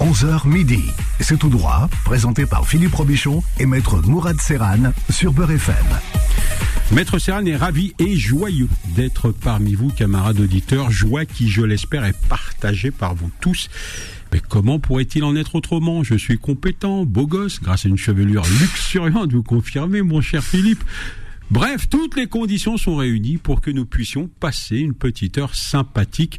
11h midi. C'est tout droit, présenté par Philippe Robichon et Maître Mourad Serran sur Beurre FM. Maître Serran est ravi et joyeux d'être parmi vous, camarades auditeurs. Joie qui, je l'espère, est partagée par vous tous. Mais comment pourrait-il en être autrement? Je suis compétent, beau gosse, grâce à une chevelure luxuriante, vous confirmez, mon cher Philippe. Bref, toutes les conditions sont réunies pour que nous puissions passer une petite heure sympathique,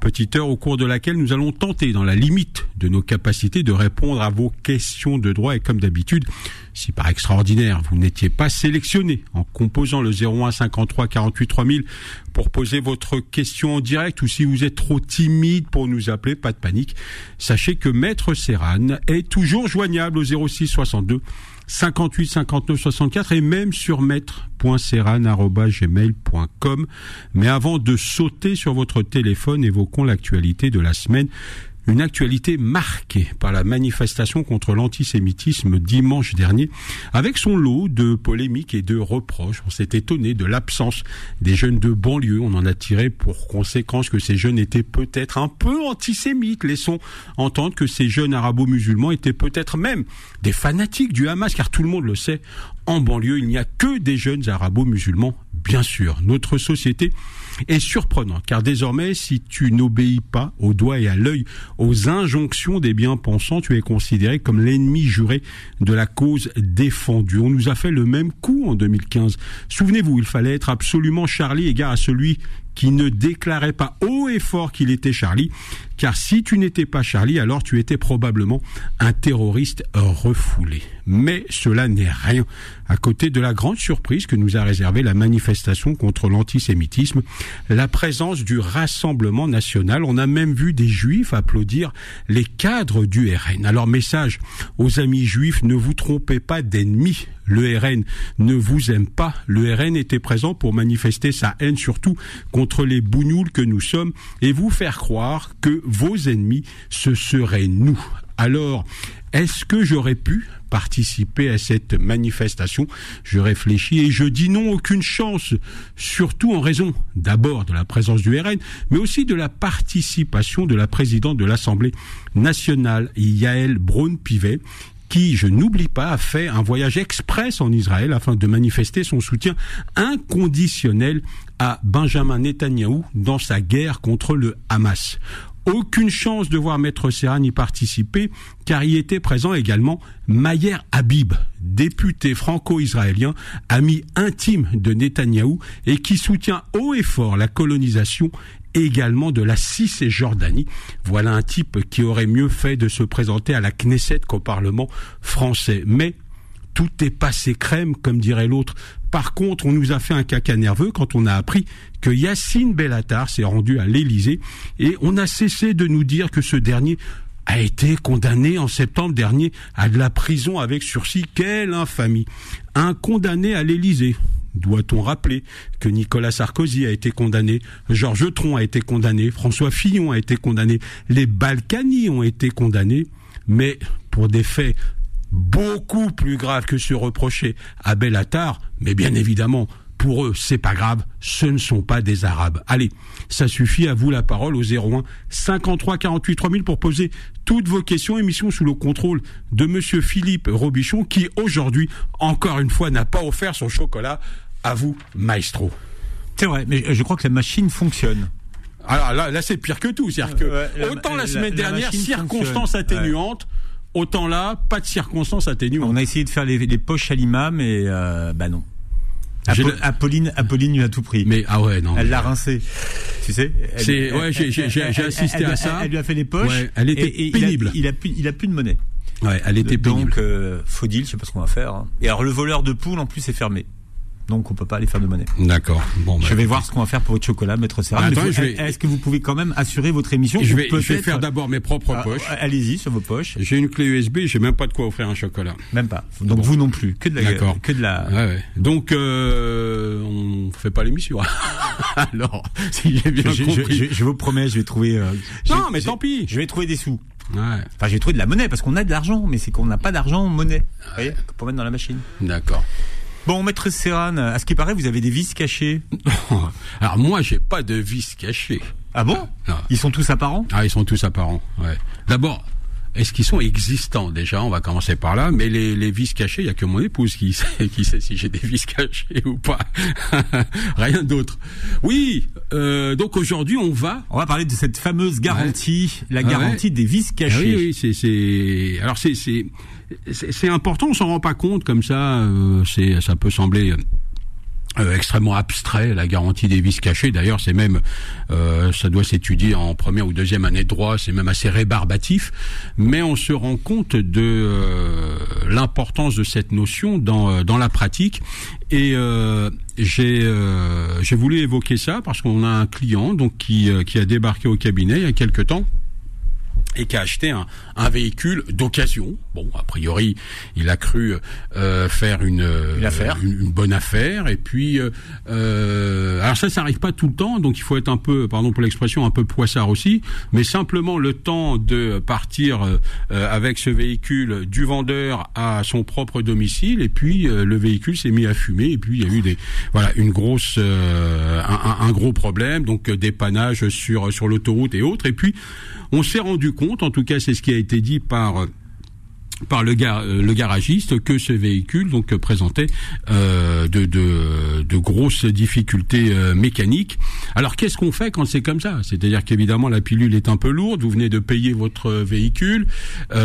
petite heure au cours de laquelle nous allons tenter, dans la limite de nos capacités, de répondre à vos questions de droit. Et comme d'habitude, si par extraordinaire vous n'étiez pas sélectionné en composant le 01 53 48 3000 pour poser votre question en direct ou si vous êtes trop timide pour nous appeler, pas de panique. Sachez que Maître Serran est toujours joignable au 06 62 58 59 64 et même sur maître.serran.gmail.com. Mais avant de sauter sur votre téléphone, évoquons l'actualité de la semaine une actualité marquée par la manifestation contre l'antisémitisme dimanche dernier, avec son lot de polémiques et de reproches. On s'est étonné de l'absence des jeunes de banlieue. On en a tiré pour conséquence que ces jeunes étaient peut-être un peu antisémites. Laissons entendre que ces jeunes arabo-musulmans étaient peut-être même des fanatiques du Hamas, car tout le monde le sait, en banlieue, il n'y a que des jeunes arabo-musulmans, bien sûr. Notre société est surprenante, car désormais, si tu n'obéis pas au doigt et à l'œil aux injonctions des bien-pensants, tu es considéré comme l'ennemi juré de la cause défendue. On nous a fait le même coup en 2015. Souvenez-vous, il fallait être absolument Charlie égard à celui qui ne déclarait pas haut et fort qu'il était Charlie, car si tu n'étais pas Charlie, alors tu étais probablement un terroriste refoulé. Mais cela n'est rien à côté de la grande surprise que nous a réservé la manifestation contre l'antisémitisme, la présence du Rassemblement national. On a même vu des juifs applaudir les cadres du RN. Alors message aux amis juifs, ne vous trompez pas d'ennemis. Le RN ne vous aime pas. Le RN était présent pour manifester sa haine surtout contre les bougnoules que nous sommes et vous faire croire que vos ennemis, ce seraient nous. Alors, est-ce que j'aurais pu participer à cette manifestation? Je réfléchis et je dis non, aucune chance, surtout en raison d'abord de la présence du RN, mais aussi de la participation de la présidente de l'Assemblée nationale, Yael Braun-Pivet, qui, je n'oublie pas, a fait un voyage express en Israël afin de manifester son soutien inconditionnel à Benjamin Netanyahou dans sa guerre contre le Hamas. Aucune chance de voir Maître Serran y participer, car y était présent également Mayer Habib, député franco-israélien, ami intime de Netanyahou et qui soutient haut et fort la colonisation également de la Cisjordanie. Voilà un type qui aurait mieux fait de se présenter à la Knesset qu'au Parlement français. Mais tout est passé crème, comme dirait l'autre. Par contre, on nous a fait un caca nerveux quand on a appris que Yacine Bellatar s'est rendu à l'Élysée et on a cessé de nous dire que ce dernier a été condamné en septembre dernier à de la prison avec sursis. Quelle infamie Un condamné à l'Élysée. Doit-on rappeler que Nicolas Sarkozy a été condamné, Georges Tron a été condamné, François Fillon a été condamné, les Balkany ont été condamnés, mais pour des faits beaucoup plus graves que se reprocher à Bellatar, mais bien évidemment, pour eux, c'est pas grave, ce ne sont pas des Arabes. Allez, ça suffit à vous la parole au 01 53 48 3000 pour poser toutes vos questions. Émission sous le contrôle de Monsieur Philippe Robichon, qui aujourd'hui, encore une fois, n'a pas offert son chocolat à vous, maestro. C'est vrai, mais je crois que la machine fonctionne. Alors là, là c'est pire que tout. C'est-à-dire que Ouais, la- autant la, la- semaine la dernière, circonstances fonctionne. Autant là, pas de circonstances atténuantes. On a essayé de faire les, les poches à l'imam et euh, bah non. J'ai Apo- le- Apolline, Apolline lui a tout pris. Mais ah ouais, non. Elle l'a rincé. Tu sais elle- C'est- elle- ouais, j'ai- assisté elle- à ça. Elle lui a fait les poches. Ouais, elle était et- et il a- pénible. Il a, plus, il a plus de monnaie. Ouais, elle était pénible. Donc, euh, faut deal, je sais pas ce qu'on va faire. hein. Et alors, le voleur de poules, en plus, est fermé. Donc, on peut pas aller faire de monnaie. D'accord. Bon, bah, Je vais voir ce qu'on va faire pour votre chocolat, maître Serra. Bah, vais- Est-ce que vous pouvez quand même assurer votre émission Je vais, je vais peut-être- faire d'abord mes propres Ah, poches. Allez-y sur vos poches. J'ai une clé USB, j'ai même pas de quoi offrir un chocolat. Même pas. Donc vous non plus. Que de la. Que de la. Ouais, ouais. Donc, euh, on fait pas l'émission. Alors, si j'ai bien Je, compris. je- je- je vous promets, je vais trouver. euh, Non, mais tant pis. Je vais trouver des sous. Ouais, Enfin, j'ai trouvé de la monnaie parce qu'on a de l'argent, mais c'est qu'on n'a pas d'argent en monnaie. Vous voyez, mettre dans la machine. d'accord. Bon, maître Serran, à ce qui paraît, vous avez des vis cachés. Alors moi, j'ai pas de vis caché. Ah bon? Non. Ils sont tous apparents? Ah, ils sont tous apparents. Ouais. D'abord, est-ce qu'ils sont existants? Déjà On va commencer par là. Mais les, les vis cachés, il y a que mon épouse qui sait, qui sait si j'ai des vis cachés ou pas. Rien d'autre. Oui. Euh, donc aujourd'hui, on va. On va parler de cette fameuse garantie, la garantie des vis Ah cachés. oui, oui, c'est, c'est. Alors c'est, c'est, c'est, important. On s'en rend pas compte comme ça. euh, c'est, ça peut sembler. euh, extrêmement abstrait, la garantie des vices cachés. D'ailleurs, c'est même, euh, ça doit s'étudier en première ou deuxième année de droit. C'est même assez rébarbatif, mais on se rend compte de euh, l'importance de cette notion dans euh, dans la pratique. Et euh, j'ai euh, j'ai voulu évoquer ça parce qu'on a un client donc qui qui a débarqué au cabinet il y a quelque temps et qui a acheté un, un véhicule d'occasion. Bon, a priori, il a cru euh, faire une, Une affaire. une, une bonne affaire. Et puis, euh, euh, alors ça, ça arrive pas tout le temps, donc il faut être un peu, pardon pour l'expression, un peu poissard aussi. Mais simplement le temps de partir euh, euh, avec ce véhicule du vendeur à son propre domicile, et puis euh, le véhicule s'est mis à fumer, et puis il y a eu des, voilà, une grosse, euh, un, un- gros problème, donc euh, dépannage sur sur l'autoroute et autres. Et puis on s'est rendu compte, en tout cas c'est ce qui a été dit par par le, gar- euh, le garagiste que ce véhicule donc présentait euh, de, de, grosses difficultés euh, mécaniques. Alors qu'est-ce qu'on fait quand c'est comme ça? C'est-à-dire qu'évidemment la pilule est un peu lourde, vous venez de payer votre véhicule,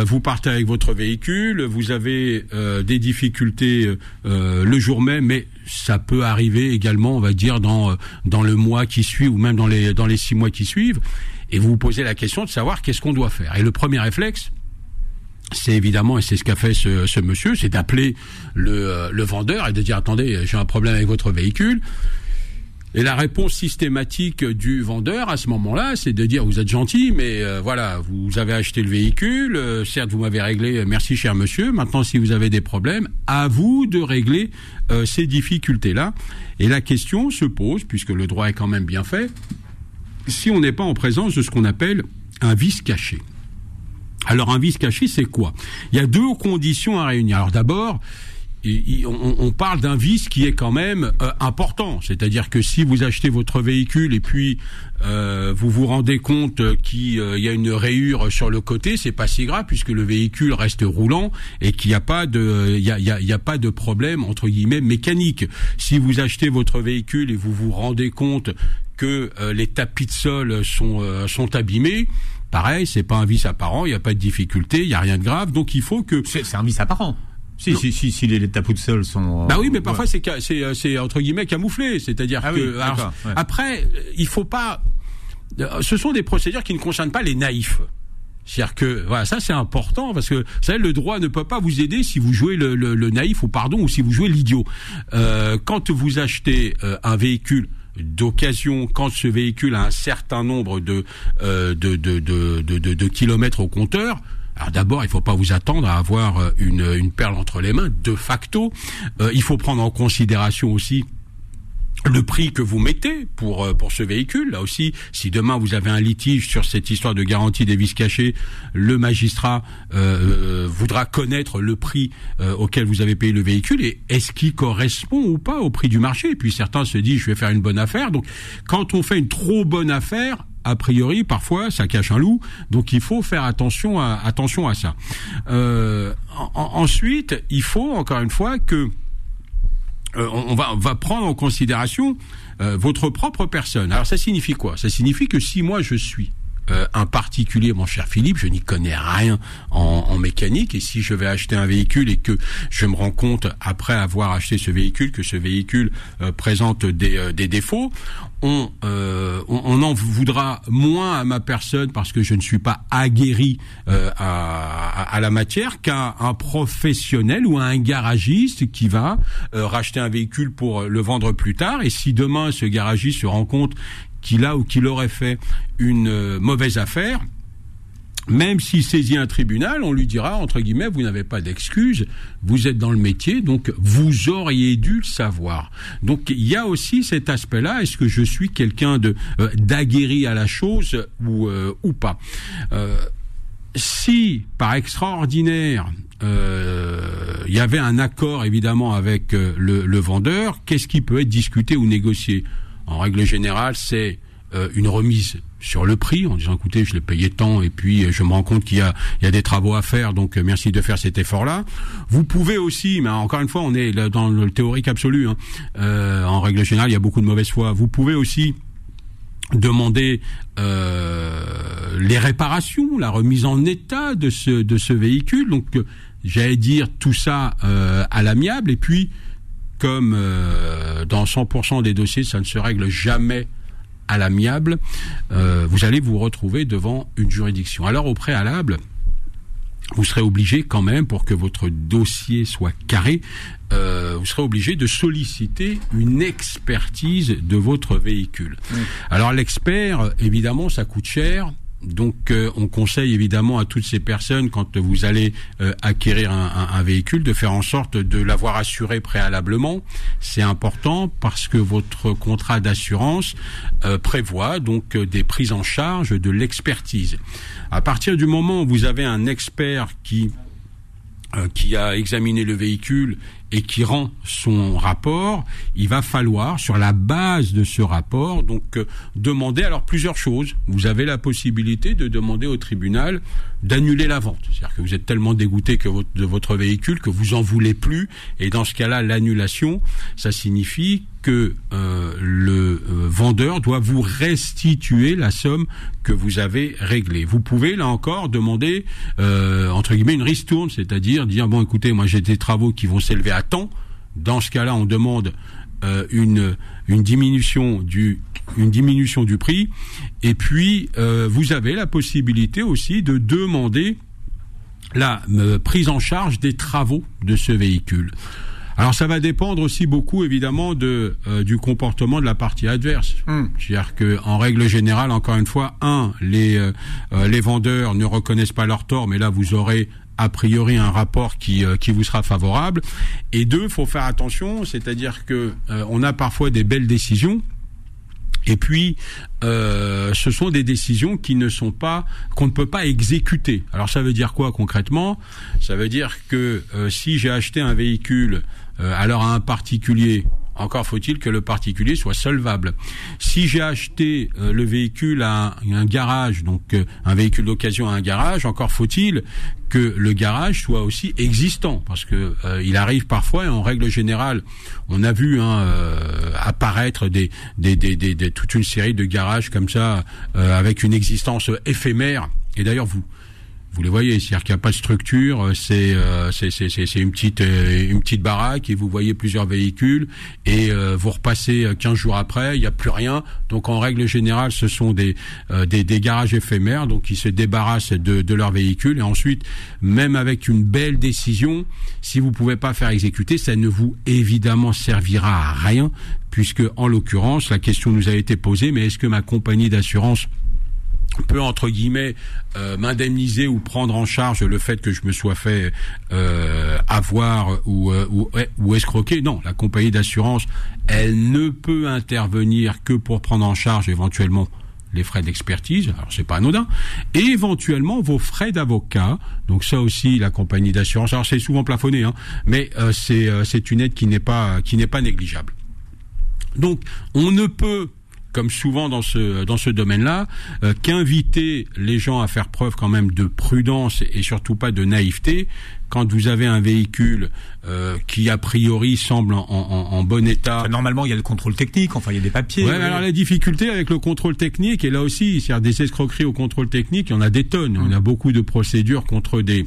vous partez avec votre véhicule, vous avez des difficultés le jour même, mais ça peut arriver également, on va dire, dans, dans le mois qui suit ou même dans les, dans les six mois qui suivent. Et vous vous posez la question de savoir qu'est-ce qu'on doit faire. Et le premier réflexe, c'est évidemment, et c'est ce qu'a fait ce, monsieur, c'est d'appeler le, euh, le vendeur et de dire attendez, j'ai un problème avec votre véhicule. Et la réponse systématique du vendeur à ce moment-là, c'est de dire vous êtes gentil, mais euh, voilà, vous avez acheté le véhicule, euh, certes vous m'avez réglé, merci cher monsieur. Maintenant, si vous avez des problèmes, à vous de régler ces difficultés-là. Et la question se pose, puisque le droit est quand même bien fait, si on n'est pas en présence de ce qu'on appelle un vice caché. Alors un vice caché, c'est quoi? Il y a deux conditions à réunir. Alors d'abord, on, parle d'un vice qui est quand même euh, important. C'est-à-dire que si vous achetez votre véhicule et puis euh, vous vous rendez compte qu'il euh, y a une rayure sur le côté, c'est pas si grave puisque le véhicule reste roulant et qu'il n'y a pas de, il y a pas de problème entre guillemets mécanique. Si vous achetez votre véhicule et vous vous rendez compte que euh, les tapis de sol sont euh, sont abîmés, pareil, c'est pas un vice apparent, il n'y a pas de difficulté, il y a rien de grave, donc il faut que C'est un vice apparent. Si, si, si, si les, les tapous de sol sont. euh, bah oui, mais parfois ouais. c'est entre guillemets camouflé, c'est-à-dire Ah que oui, alors, ouais. après il faut pas ce sont des procédures qui ne concernent pas les naïfs. C'est-à-dire que voilà, ça c'est important parce que vous savez le droit ne peut pas vous aider si vous jouez le, le- le naïf ou pardon ou si vous jouez l'idiot. Euh, quand vous achetez euh, un véhicule d'occasion, quand ce véhicule a un certain nombre de euh, de, de, de, de, kilomètres au compteur, alors d'abord, il faut pas vous attendre à avoir euh, une, une perle entre les mains. De facto, Euh, il faut prendre en considération aussi le prix que vous mettez pour euh, pour ce véhicule. Là aussi, si demain vous avez un litige sur cette histoire de garantie des vis cachés, le magistrat euh, euh, voudra connaître le prix euh, auquel vous avez payé le véhicule et est-ce qu'il correspond ou pas au prix du marché. Et puis certains se disent je vais faire une bonne affaire. Donc quand on fait une trop bonne affaire, a priori, parfois, ça cache un loup. Donc, il faut faire attention à, attention à ça. Euh, en- en- ensuite, il faut, encore une fois, que euh, on, va, prendre en considération euh, votre propre personne. Alors ça signifie quoi? Ça signifie que si moi je suis euh, un particulier, mon cher Philippe, je n'y connais rien en, mécanique, et si je vais acheter un véhicule et que je me rends compte après avoir acheté ce véhicule que ce véhicule présente des défauts, on, euh, on, en voudra moins à ma personne parce que je ne suis pas aguerri euh, à, la matière qu'à un professionnel ou à un garagiste qui va euh, racheter un véhicule pour le vendre plus tard. Et si demain ce garagiste se rend compte qu'il a ou qu'il aurait fait une euh, mauvaise affaire, même s'il saisit un tribunal, on lui dira, entre guillemets, vous n'avez pas d'excuse, vous êtes dans le métier, donc vous auriez dû le savoir. Donc il y a aussi cet aspect-là, est-ce que je suis quelqu'un de euh, d'aguerri à la chose ou, euh, ou pas? Euh, Si, par extraordinaire, euh, il y avait un accord évidemment avec euh, le, le vendeur, qu'est-ce qui peut être discuté ou négocié? En règle générale, c'est euh, une remise sur le prix en disant écoutez je l'ai payé tant et puis euh, je me rends compte qu'il y a, il y a des travaux à faire donc euh, merci de faire cet effort là vous pouvez aussi mais encore une fois on est dans le théorique absolu hein, en règle générale il y a beaucoup de mauvaise foi. Vous pouvez aussi demander les réparations, la remise en état de ce de ce véhicule. Donc j'allais dire tout ça à l'amiable. Et puis comme dans 100% des dossiers ça ne se règle jamais à l'amiable, vous allez vous retrouver devant une juridiction. Alors au préalable, vous serez obligé quand même, pour que votre dossier soit carré, euh, vous serez obligé de solliciter une expertise de votre véhicule. Alors l'expert, évidemment, ça coûte cher. Donc, euh, on conseille évidemment à toutes ces personnes, quand vous allez euh, acquérir un, véhicule, de faire en sorte de l'avoir assuré préalablement. C'est important parce que votre contrat d'assurance euh, prévoit donc des prises en charge de l'expertise. À partir du moment où vous avez un expert qui qui a examiné le véhicule et qui rend son rapport, il va falloir, sur la base de ce rapport, donc euh, demander alors plusieurs choses. Vous avez la possibilité de demander au tribunal d'annuler la vente. C'est-à-dire que vous êtes tellement dégoûté de votre véhicule que vous en voulez plus, et dans ce cas-là, l'annulation, ça signifie que euh, le euh, vendeur doit vous restituer la somme que vous avez réglée. Vous pouvez là encore demander entre guillemets une ristourne, c'est-à-dire dire bon écoutez moi j'ai des travaux qui vont s'élever temps. Dans ce cas-là, on demande euh, une, une diminution du une diminution du prix et puis euh, vous avez la possibilité aussi de demander la euh, prise en charge des travaux de ce véhicule. Alors ça va dépendre aussi beaucoup évidemment de du comportement de la partie adverse. Hmm. C'est-à-dire que en règle générale, encore une fois, un, les les vendeurs ne reconnaissent pas leur tort, mais là vous aurez a priori un rapport qui, euh, qui vous sera favorable. Et deux, faut faire attention, c'est-à-dire que euh, on a parfois des belles décisions. Et puis, euh, ce sont des décisions qui ne sont pas qu'on ne peut pas exécuter. Alors, ça veut dire quoi concrètement? Ça veut dire que si j'ai acheté un véhicule alors à un particulier encore faut-il que le particulier soit solvable. Si j'ai acheté euh, le véhicule à un, garage, donc euh, un véhicule d'occasion à un garage, encore faut-il que le garage soit aussi existant, parce que euh, il arrive parfois, et en règle générale, on a vu hein, apparaître des, des, des, toute une série de garages comme ça, avec une existence éphémère. Et d'ailleurs, vous vous les voyez, c'est-à-dire qu'il n'y a pas de structure, euh, euh, c'est c'est une petite euh, une petite baraque et vous voyez plusieurs véhicules et vous repassez 15 jours après, il n'y a plus rien. Donc en règle générale, ce sont des des, des, garages éphémères, donc ils se débarrassent de, de leurs véhicules et ensuite, même avec une belle décision, si vous pouvez pas faire exécuter, ça ne vous évidemment servira à rien puisque en l'occurrence, la question nous a été posée, mais est-ce que ma compagnie d'assurance peut entre guillemets euh, m'indemniser ou prendre en charge le fait que je me sois fait euh, avoir ou, euh, ou, ou escroquer. Non, la compagnie d'assurance, elle ne peut intervenir que pour prendre en charge éventuellement les frais d'expertise, alors c'est pas anodin, et éventuellement vos frais d'avocat. Donc ça aussi, la compagnie d'assurance, alors c'est souvent plafonné, hein, mais c'est c'est une aide qui n'est pas qui n'est pas négligeable. Donc on ne peut comme souvent dans ce dans ce domaine-là, euh, qu'inviter les gens à faire preuve quand même de prudence et surtout pas de naïveté quand vous avez un véhicule euh, qui a priori semble en, en, en bon état. normalement, il y a le contrôle technique, enfin il y a des papiers. Ouais, alors la difficulté avec le contrôle technique, et là aussi, c'est des escroqueries au contrôle technique, il y en a des tonnes. On a beaucoup de procédures contre des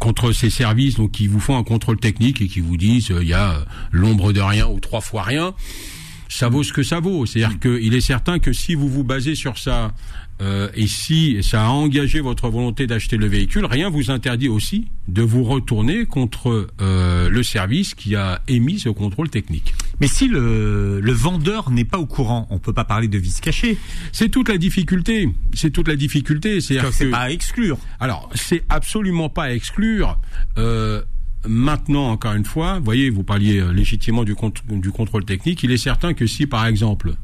contre ces services donc qui vous font un contrôle technique et qui vous disent euh, il y a l'ombre de rien ou trois fois rien ça vaut ce que ça vaut. C'est-à-dire mm. qu'il est certain que si vous vous basez sur ça euh, et si ça a engagé votre volonté d'acheter le véhicule, rien vous interdit aussi de vous retourner contre euh, le service qui a émis ce contrôle technique. Mais si le, le vendeur n'est pas au courant, on peut pas parler de vice caché. C'est toute la difficulté. C'est toute la difficulté. C'est pas à exclure. Alors, c'est absolument pas à exclure. Euh, maintenant, encore une fois, vous voyez, vous parliez euh, légitimement du, du contrôle technique. Il est certain que si, par exemple,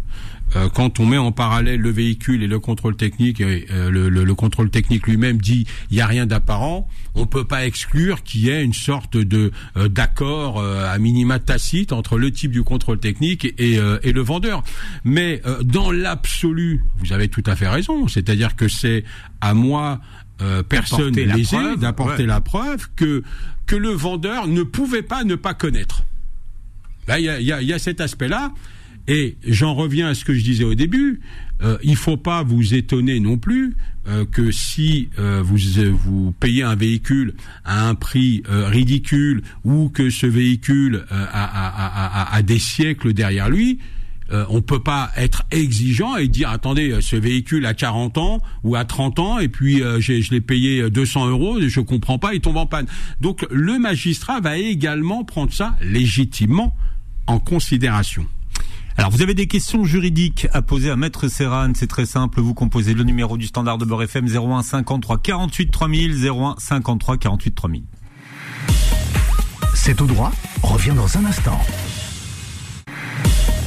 euh, quand on met en parallèle le véhicule et le contrôle technique, euh, le, contrôle technique lui-même dit il n'y a rien d'apparent, on peut pas exclure qu'il y ait une sorte de d'accord à minima tacite entre le type du contrôle technique et, et le vendeur. Mais dans l'absolu, vous avez tout à fait raison. C'est-à-dire que c'est à moi euh, personne lésée d'apporter la preuve que que le vendeur ne pouvait pas ne pas connaître. Il y, a, y, a, cet aspect-là. Et j'en reviens à ce que je disais au début. Euh, il faut pas vous étonner non plus euh, que si euh, vous vous payez un véhicule à un prix ridicule ou que ce véhicule a, a, a, a, des siècles derrière lui, euh, on peut pas être exigeant et dire attendez euh, ce véhicule a 40 ans ou à 30 ans et puis euh, je l'ai payé 200 euros et je comprends pas il tombe en panne donc le magistrat va également prendre ça légitimement en considération alors, vous avez des questions juridiques à poser à Maître Serran. C'est très simple. Vous composez le numéro du standard de Beurre FM 01 53 48 3000 01 53 48 3000. C'est tout droit. Revient dans un instant.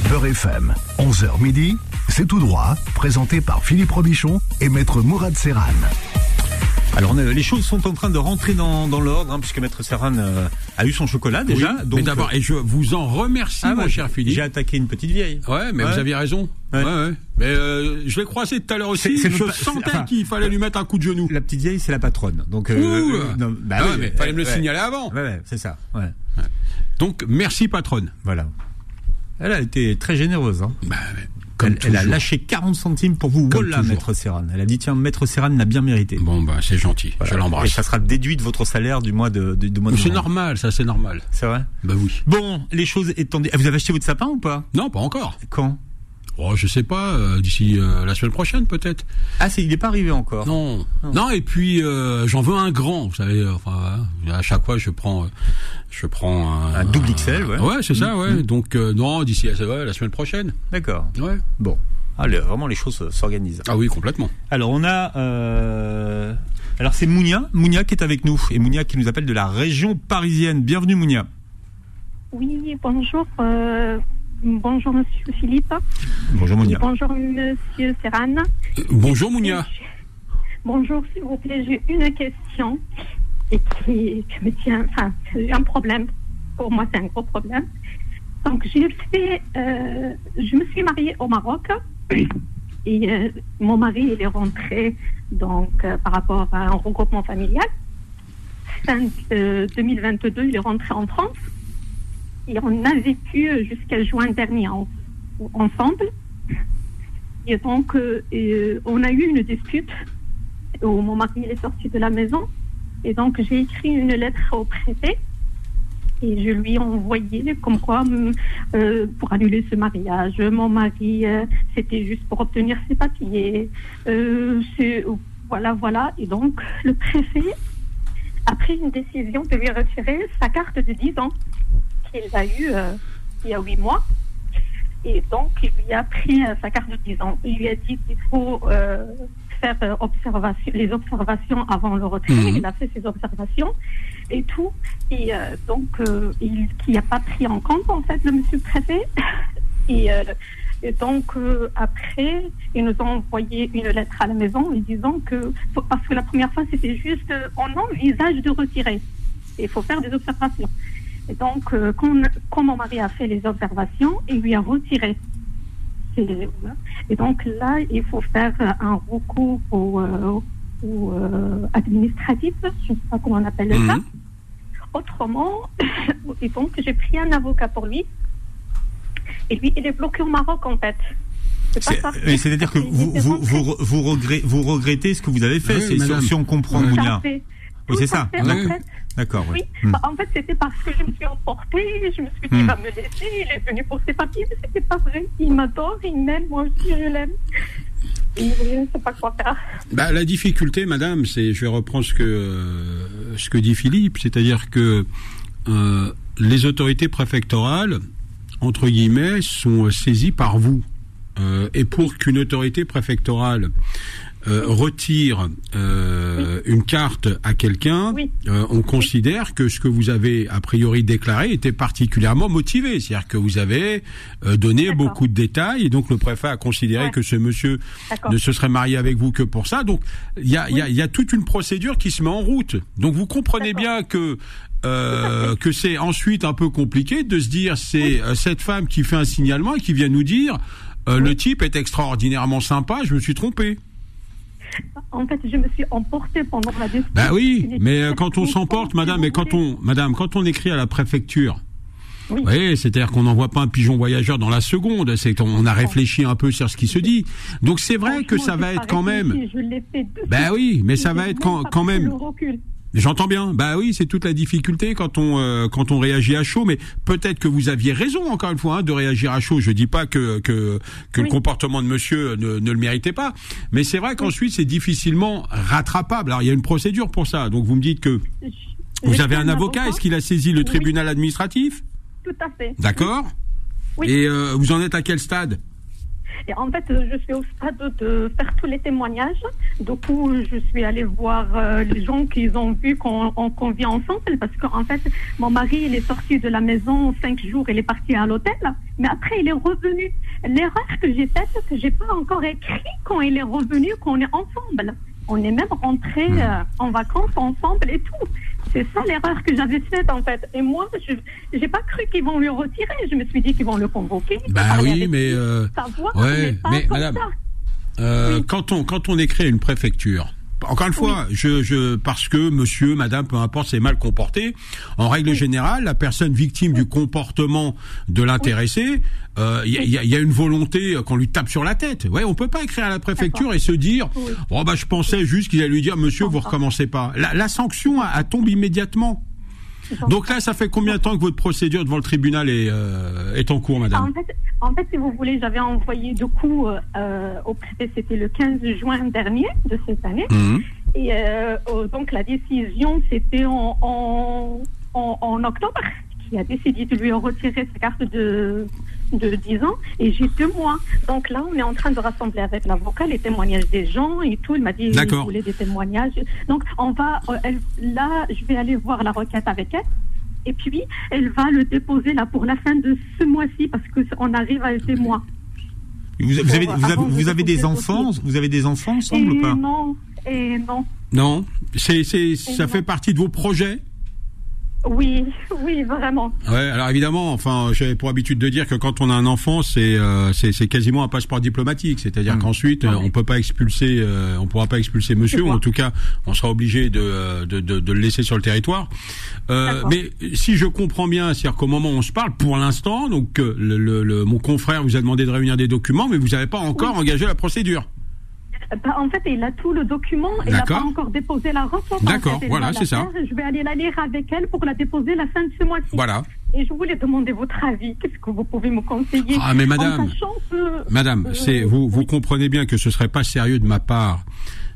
Beurre FM, 11h midi, c'est tout droit, présenté par Philippe Robichon et Maître Mourad Serran. Alors les choses sont en train de rentrer dans, l'ordre, hein, puisque Maître Serran euh, a eu son chocolat déjà. donc, mais d'abord, et je vous en remercie, ah, mon cher Philippe. J'ai attaqué une petite vieille. Ouais, mais vous aviez raison. Ouais. Ouais, Mais euh, je l'ai croisé tout à l'heure aussi. je sentais qu'il fallait lui mettre un coup de genou. La petite vieille, c'est la patronne. Donc, euh, non, bah, ah mais fallait me le signaler avant. Ouais, c'est ça. Donc merci patronne. Voilà. Elle a été très généreuse. Hein. Bah, elle, a lâché 40 centimes pour vous. voilà, maître Serran. Elle a dit tiens, maître Serran l'a bien mérité. Bon bah c'est gentil. Je l'embrasse. Et ça sera déduit de votre salaire du mois de, mois C'est normal, ça c'est normal. C'est vrai? Bah oui. Bon, les choses étant Vous avez acheté votre sapin ou pas? Non, pas encore. Quand? Oh, je sais pas, euh, d'ici euh, la semaine prochaine peut-être. Ah, c'est il n'est pas arrivé encore. Non, non. et puis euh, j'en veux un grand. Vous savez, enfin, à chaque fois je prends, je prends un, un double XL, ouais. Ouais, c'est ça, ouais. Mm. Donc non, d'ici ouais, la semaine prochaine. D'accord. Ouais. Bon. Ah, vraiment les choses s'organisent. Ah oui, complètement. Alors on a, alors c'est Mounia, Mounia qui est avec nous et Mounia qui nous appelle de la région parisienne. Bienvenue Mounia. Oui, bonjour. Bonjour Monsieur Philippe. Bonjour Mounia. Bonjour Monsieur Serran. bonjour Mounia. Bonjour, s'il vous plaît, j'ai une question et qui, me tient, enfin, c'est un problème. Pour moi, c'est un gros problème. Donc, j'ai fait, euh, je me suis mariée au Maroc et euh, mon mari, il est rentré donc euh, par rapport à un regroupement familial. Fin 2022, il est rentré en France et on a vécu jusqu'à juin dernier ensemble. Et donc, euh, euh, on a eu une dispute où mon mari est sorti de la maison. Et donc, j'ai écrit une lettre au préfet et je lui ai envoyé comme quoi euh, pour annuler ce mariage. Mon mari, c'était juste pour obtenir ses papiers. voilà, voilà. Et donc, le préfet a pris une décision de lui retirer sa carte de 10 ans qu'il a eu euh, il y a huit mois. Et donc, il lui a pris euh, sa carte de 10 ans. Il lui a dit qu'il faut euh, faire observation, les observations avant le retrait. Mhm. Il a fait ses observations et tout. Et donc, il qui n'a pas pris en compte, en fait, le monsieur préfet. Et, et donc, après, ils nous ont envoyé une lettre à la maison en disant que, parce que la première fois, c'était juste, on envisage de retirer. Il faut faire des observations. Et donc, euh, quand, mon mari a fait les observations, il lui a retiré. Et donc là, il faut faire un recours au, euh, euh, administratif, je ne sais pas comment on appelle ça. Mhm. Autrement, et donc j'ai pris un avocat pour lui. Et lui, il est bloqué au Maroc en fait. C'est-à-dire que vous, vous, vous, vous, regrettez, vous regrettez ce que vous avez fait, si, on comprend, Mounia. Oui, c'est ça. D'accord. Oui. Hmm. En fait, c'était parce que je me suis emportée. Je me suis dit, il hmm. va me laisser. Il est venu pour ses papiers, mais c'était pas vrai. Il m'adore, il m'aime, moi aussi, je l'aime. Je ne sais pas quoi faire. Bah, la difficulté, madame, c'est, je vais reprendre ce que, euh, ce que dit Philippe, c'est-à-dire que euh, les autorités préfectorales, entre guillemets, sont saisies par vous. Euh, et pour qu'une autorité préfectorale euh, retire euh, une carte à quelqu'un, Oui. euh, on considère que ce que vous avez a priori déclaré était particulièrement motivé, c'est-à-dire que vous avez euh, donné beaucoup de détails et donc le préfet a considéré Ouais. que ce monsieur ne se serait marié avec vous que pour ça. Donc il y a, y a- y a toute une procédure qui se met en route. Donc vous comprenez bien que euh, que c'est ensuite un peu compliqué de se dire c'est euh, cette femme qui fait un signalement et qui vient nous dire euh, le type est extraordinairement sympa, je me suis trompé. En fait, je me suis emportée pendant la discussion. Bah oui, mais euh, très quand on s'emporte, madame, mais quand on, madame, quand on écrit à la préfecture, Oui. oui, c'est-à-dire qu'on n'envoie pas un pigeon voyageur dans la seconde, c'est qu'on a réfléchi un peu sur ce qui se dit. Donc c'est vrai que ça va être quand même. Bah suite. oui, mais ça va être quand, même. J'entends bien. Bah oui, c'est toute la difficulté quand on euh, quand on réagit à chaud. Mais peut-être que vous aviez raison encore une fois hein, de réagir à chaud. Je dis pas que que, que le comportement de Monsieur ne, ne le méritait pas, mais c'est vrai qu'ensuite c'est difficilement rattrapable. Alors il y a une procédure pour ça. Donc vous me dites que vous avez un avocat. Est-ce qu'il a saisi le tribunal administratif? Tout à fait. D'accord. Oui. Et euh, vous en êtes à quel stade? Et en fait, je suis au stade de faire tous les témoignages. Du coup, je suis allée voir euh, les gens qui ont vu qu'on on- qu'on vit ensemble parce qu'en fait, mon mari, il est sorti de la maison cinq jours, il est parti à l'hôtel, mais après, il est revenu. L'erreur que j'ai faite, c'est que j'ai pas encore écrit quand il est revenu qu'on est ensemble. On est même rentrés Hmm. euh, en vacances ensemble et tout. C'est ça l'erreur que j'avais faite en fait. Et moi, je j'ai pas cru qu'ils vont le retirer. Je me suis dit qu'ils vont le convoquer. Bah oui, mais euh, ouais, mais madame. Euh, Oui. quand on quand on une préfecture. Encore une fois, je, je parce que monsieur, madame, peu importe, c'est mal comporté. En règle générale, la personne victime du comportement de l'intéressé, euh, il y, a- il y a- il y a une volonté qu'on lui tape sur la tête. Ouais, on peut pas écrire à la préfecture et se dire, oh bah je pensais juste qu'il allait lui dire, monsieur, vous recommencez pas. La, la sanction, tombe immédiatement. Donc là, ça fait combien de temps que votre procédure devant le tribunal est, euh, est en cours, madame? En fait, en fait, si vous voulez, j'avais envoyé du coup euh, euh, au préfet, c'était le 15 juin dernier de cette année. Mhm. Et euh, donc la décision, c'était en, en, en, en octobre, qui a décidé de lui retirer sa carte de, de 10 ans. Et j'ai deux mois. Donc là, on est en train de rassembler avec l'avocat les témoignages des gens et tout. Il m'a dit qu'il voulait des témoignages. Donc on va, euh, elle- là, je vais aller voir la requête avec elle. Et puis, elle va le déposer là pour la fin de ce mois-ci parce que on arrive à deux mois. Vous, vous avez, vous avez, vous des enfants. Vous avez des enfants Et ensemble ou pas? non, et non. Non, c'est c'est ça non. fait partie de vos projets? Oui, oui, vraiment. Ouais, alors évidemment, enfin, j'avais pour habitude de dire que quand on a un enfant, c'est euh, c'est c'est quasiment un passeport diplomatique, c'est-à-dire Mm. qu'ensuite euh, Ouais. on peut pas expulser, euh, on pourra pas expulser monsieur, ou en tout cas, on sera obligé de euh, de, de, de le laisser sur le territoire. Euh, mais si je comprends bien, c'est-à-dire qu'au moment où on se parle, pour l'instant, donc euh, le, le, le- mon confrère vous a demandé de réunir des documents, mais vous n'avez pas encore engagé la procédure. Bah, en fait, il a tout le document. Il n'a pas encore déposé la en D'accord, fait. Voilà, c'est ça. Je vais aller la lire avec elle pour la déposer la fin de ce mois-ci. Voilà. Et je voulais demander votre avis. Qu'est-ce que vous pouvez me conseiller Ah, mais madame, que- Madame, Euh, c'est vous vous comprenez bien que ce serait pas sérieux de ma part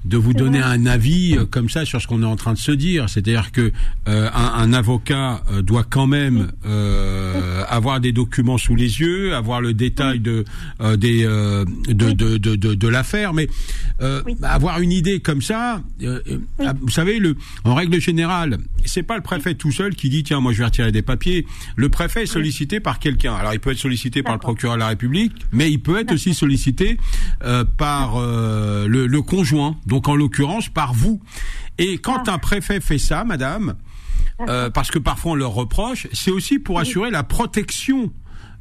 de vous donner vrai. un avis euh, comme ça sur ce qu'on est en train de se dire. C'est-à-dire que euh, un, un avocat euh, doit quand même euh, avoir des documents sous les yeux, avoir le détail de euh, des euh, de, de, de, de, l'affaire, mais euh, Oui. avoir une idée comme ça, Oui. vous savez, le en règle générale, c'est pas le préfet tout seul qui dit tiens moi je vais retirer des papiers. Le préfet est sollicité par quelqu'un. Alors il peut être sollicité par le procureur de la République, mais il peut être aussi sollicité euh, par euh, le, le conjoint, donc en l'occurrence par vous. Et quand Ah. un préfet fait ça, madame, euh, parce que parfois on leur reproche, c'est aussi pour assurer la protection.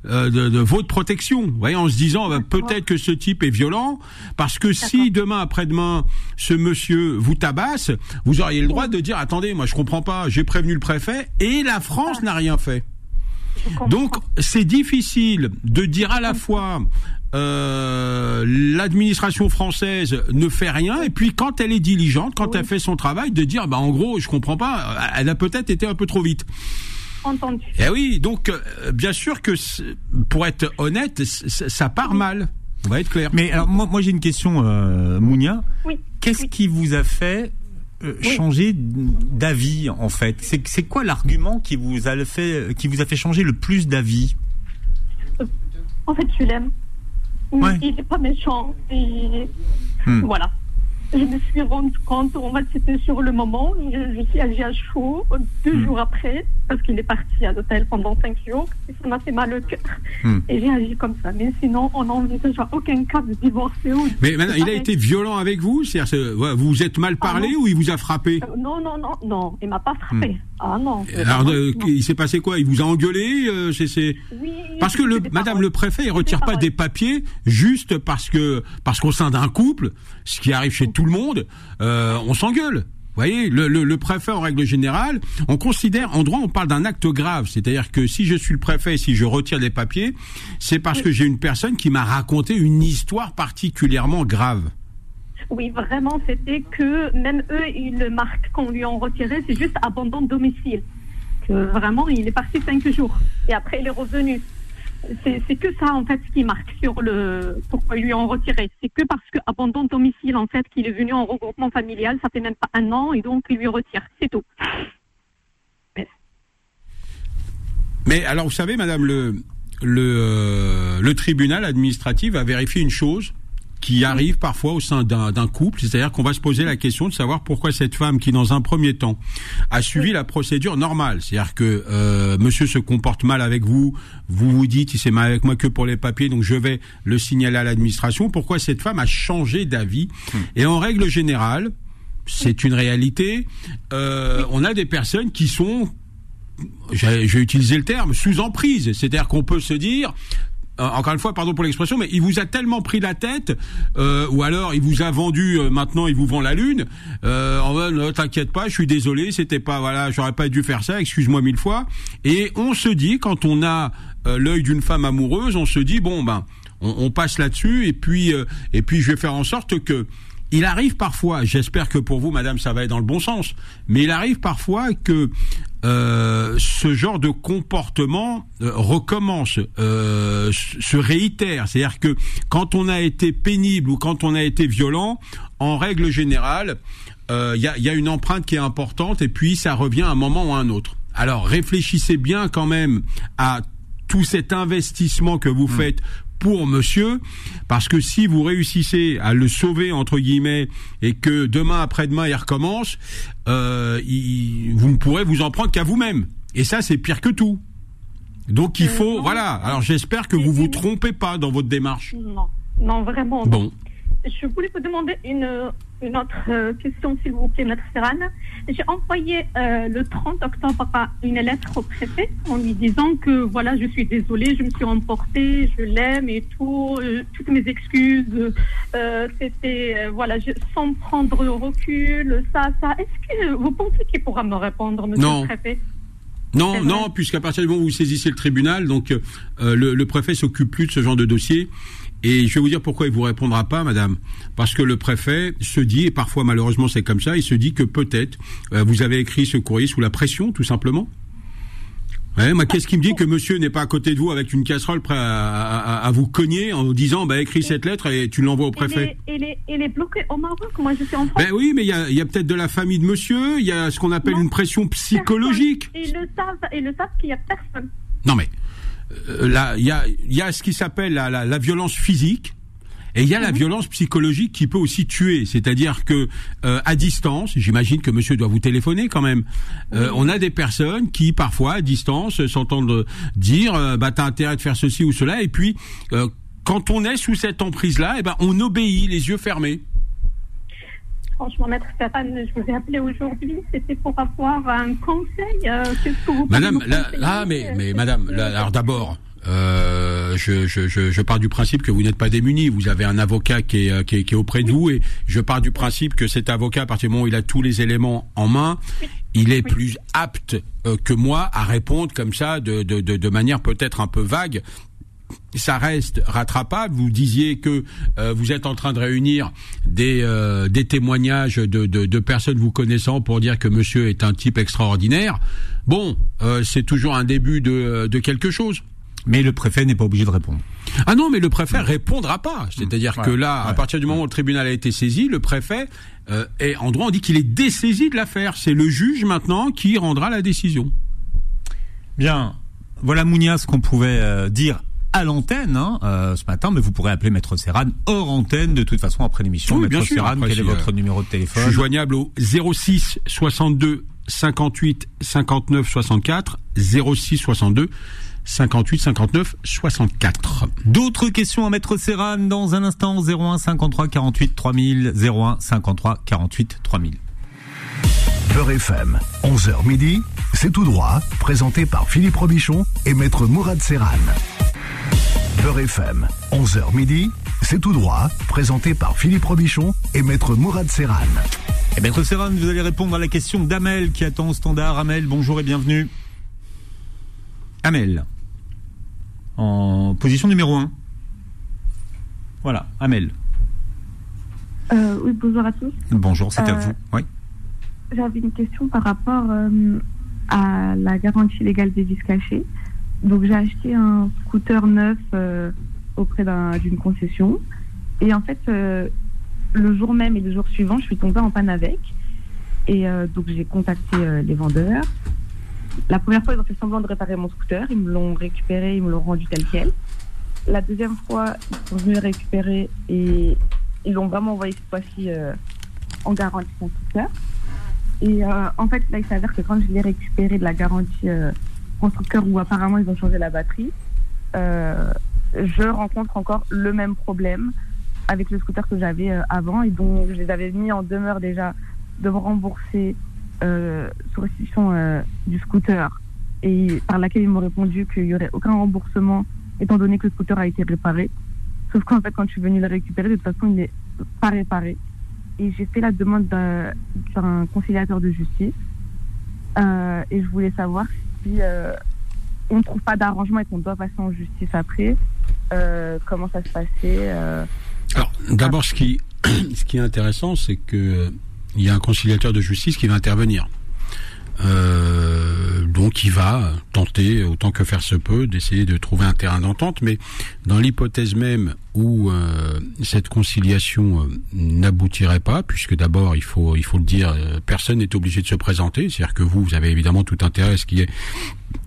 euh, de, de votre protection, vous voyez, en se disant bah, peut-être que ce type est violent, parce que si demain après-demain ce monsieur vous tabasse, vous auriez le droit de dire attendez, moi je comprends pas, j'ai prévenu le préfet et la France Ah. n'a rien fait. Donc c'est difficile de dire à la fois euh, l'administration française ne fait rien et puis quand elle est diligente, quand Oui. elle fait son travail, de dire bah en gros je comprends pas, elle a peut-être été un peu trop vite. Entendu. Eh oui, donc euh, bien sûr que pour être honnête, ça part mal. On va être clair. Mais alors moi, moi j'ai une question, euh, Mounia. Oui. Qu'est-ce Oui. qui vous a fait euh, Oui. changer d'avis en fait? C'est quoi l'argument qui vous a fait qui vous a fait changer le plus d'avis? En fait, je l'aime. Ouais. Il n'est pas méchant. Et... Hmm. Voilà. Je me suis rendu compte, en fait, c'était sur le moment, je, je suis allée à chaud deux Hmm. jours après, parce qu'il est parti à l'hôtel pendant cinq jours, et ça m'a fait mal au cœur. Hmm. Et j'ai agi comme ça. Mais sinon, on n'envisage aucun cas de divorcer ou Mais maintenant, il a été violent avec vous C'est-à-dire, vous vous êtes mal parlé Ah non. ou il vous a frappé Euh, Non, non, non, non, il m'a pas frappé. Ah non. Alors, euh, non. il s'est passé quoi? Il vous a engueulé euh, c'est- Oui, Parce que le, Madame paroles. le préfet, il retire pas des papiers juste parce que parce qu'au sein d'un couple, ce qui arrive chez tout le monde, euh, on s'engueule. Vous voyez, le, le, le préfet, en règle générale, on considère, en droit, on parle d'un acte grave. C'est-à-dire que si je suis le préfet, si je retire des papiers, c'est parce que j'ai une personne qui m'a raconté une histoire particulièrement grave. Oui, vraiment, c'était que même eux, ils marquent qu'on lui a retiré, c'est juste abandon de domicile. Que vraiment, il est parti cinq jours. Et après, il est revenu. C'est que ça, en fait, qui marque sur le pourquoi ils lui ont retiré. C'est que parce que abandon de domicile, en fait, qu'il est venu en regroupement familial, ça fait même pas un an, et donc il lui retire. C'est tout. Mais alors, vous savez, Madame, le, le, euh, le tribunal administratif a vérifié une chose qui arrive parfois au sein d'un couple, c'est-à-dire qu'on va se poser la question de savoir pourquoi cette femme qui, dans un premier temps, a suivi la procédure normale, c'est-à-dire que euh, monsieur se comporte mal avec vous, vous vous dites il s'est mal avec moi que pour les papiers, donc je vais le signaler à l'administration, pourquoi cette femme a changé d'avis Et en règle générale, c'est une réalité, euh, on a des personnes qui sont j'ai utilisé le terme sous emprise, c'est-à-dire qu'on peut se dire encore une fois, pardon pour l'expression, mais il vous a tellement pris la tête, euh, ou alors il vous a vendu, euh, maintenant il vous vend la lune. Euh, en ne t'inquiète pas, je suis désolé, c'était pas, voilà, j'aurais pas dû faire ça, excuse-moi mille fois. Et on se dit, quand on a euh, l'œil d'une femme amoureuse, on se dit bon ben, on, on passe là-dessus, et puis, euh, et puis je vais faire en sorte que il arrive parfois, j'espère que pour vous, madame, ça va être dans le bon sens, mais il arrive parfois que euh, ce genre de comportement euh, recommence, euh, se réitère. C'est-à-dire que quand on a été pénible ou quand on a été violent, en règle générale, euh, il y, a, y a une empreinte qui est importante et puis ça revient à un moment ou à un autre. Alors réfléchissez bien quand même à tout cet investissement que vous faites pour monsieur, parce que si vous réussissez à le sauver entre guillemets et que demain après-demain il recommence, euh, il- vous ne pourrez vous en prendre qu'à vous-même. Et ça c'est pire que tout. Donc il Euh, faut, non. voilà. Alors j'espère que vous vous mais- trompez pas dans votre démarche. Non, non, vraiment. non. Je voulais vous demander une, une autre euh, question, s'il vous plaît, Maître Serrane. J'ai envoyé euh, le 30 octobre une lettre au préfet en lui disant que voilà, je suis désolée, je me suis emportée, je l'aime et tout, euh, toutes mes excuses, euh, c'était voilà, je- sans prendre le recul, ça, ça. Est-ce que vous pensez qu'il pourra me répondre, Monsieur Non. le préfet? Non, non, puisqu'à partir du moment où vous saisissez le tribunal, donc le, le préfet s'occupe plus de ce genre de dossier. Et je vais vous dire pourquoi il vous répondra pas, madame. Parce que le préfet se dit, et parfois malheureusement c'est comme ça, il se dit que peut-être euh, vous avez écrit ce courrier sous la pression, tout simplement. Ouais, moi, qu'est-ce qui me dit que monsieur n'est pas à côté de vous avec une casserole prêt à, à- à vous cogner en disant, bah écris cette lettre et tu l'envoies au préfet? Il, est, il est bloqué au Maroc, moi je suis en France. Ben oui, mais il y a, il y a peut-être de la famille de monsieur, il y a ce qu'on appelle Non. une pression psychologique. Ils le savent, ils le savent qu'il n'y a personne. Non mais là, il y a, y a ce qui s'appelle la, la, la violence physique. Et il y a la violence psychologique qui peut aussi tuer, c'est-à-dire que euh, à distance, j'imagine que Monsieur doit vous téléphoner quand même. euh, on a des personnes qui parfois à distance s'entendent dire, euh, bah t'as intérêt de faire ceci ou cela, et puis euh, quand on est sous cette emprise-là, eh ben on obéit les yeux fermés. Franchement, Maître Stéphane, je vous ai appelé aujourd'hui, c'était pour avoir un conseil. euh, Qu'est-ce que vous pouvez Madame, nous là, là, mais, euh, mais madame, là, alors d'abord, euh, je, je, je, je pars du principe que vous n'êtes pas démuni. Vous avez un avocat qui est, euh, qui est, qui est auprès de vous et je pars du principe que cet avocat, à partir du moment où il a tous les éléments en main, il est plus apte euh, que moi à répondre comme ça de, de, de, de manière peut-être un peu vague ça reste rattrapable. Vous disiez que euh, vous êtes en train de réunir des, euh, des témoignages de, de, de personnes vous connaissant pour dire que monsieur est un type extraordinaire. Bon, euh, c'est toujours un début de, de quelque chose. Mais le préfet n'est pas obligé de répondre. Ah non, mais le préfet répondra pas. C'est-à-dire Ouais, que là, à partir du moment où le tribunal a été saisi, le préfet est en droit, on dit qu'il est dessaisi de l'affaire. C'est le juge maintenant qui rendra la décision. Bien. Voilà Mounia ce qu'on pouvait euh, dire à l'antenne hein, euh, ce matin, mais vous pourrez appeler Maître Serran hors antenne de toute façon après l'émission. Oui, Maître bien sûr. Serran, quel est votre euh, numéro de Je téléphone suis joignable au 06 62 58 59 64 06 62 58 59 64. D'autres questions à Maître Serran dans un instant 01 53 48 3000 01 53 48 3000. Beurre FM, 11h midi, c'est tout droit, présenté par Philippe Robichon et Maître Mourad Serran. Beurre FM, 11h midi, c'est tout droit, présenté par Philippe Robichon et Maître Mourad Serran. Et Maître Serran, vous allez répondre à la question d'Amel qui attend au standard. Amel, bonjour et bienvenue. Amel. En position numéro 1. Voilà, Amel. Euh, oui, bonjour à tous. Bonjour, c'est à Euh, vous. Oui. J'avais une question par rapport euh, à la garantie légale des vis cachés. Donc, j'ai acheté un scooter neuf euh, auprès d'un- d'une concession. Et en fait, euh, le jour même et le jour suivant, je suis tombée en panne avec. Et euh, donc, j'ai contacté les vendeurs. La première fois, ils ont fait semblant de réparer mon scooter. Ils me l'ont récupéré, ils me l'ont rendu tel quel. La deuxième fois, ils sont venus récupérer et ils l'ont vraiment envoyé cette fois-ci en garantie mon scooter. Et en fait, là, il s'avère que quand je l'ai récupéré de la garantie euh, constructeur où apparemment ils ont changé la batterie, euh, je rencontre encore le même problème avec le scooter que j'avais euh, avant et dont je les avais mis en demeure déjà de me rembourser euh, sous restitution euh, du scooter et par laquelle ils m'ont répondu qu'il n'y aurait aucun remboursement étant donné que le scooter a été réparé. Sauf qu'en fait, quand je suis venue le récupérer, de toute façon, il n'est pas réparé. Et j'ai fait la demande d'un conciliateur de justice. Et je voulais savoir euh, on ne trouve pas d'arrangement et qu'on doit passer en justice après, euh, comment ça se passait. euh? Alors, d'abord, ce qui, ce qui est intéressant, c'est que il y a un conciliateur de justice qui va intervenir. Euh, donc, il va tenter, autant que faire se peut, d'essayer de trouver un terrain d'entente. Mais dans l'hypothèse même où euh, cette conciliation euh, n'aboutirait pas, puisque d'abord, il faut, le dire, euh, personne n'est obligé de se présenter. C'est-à-dire que vous, vous avez évidemment tout intérêt à ce qu'il y ait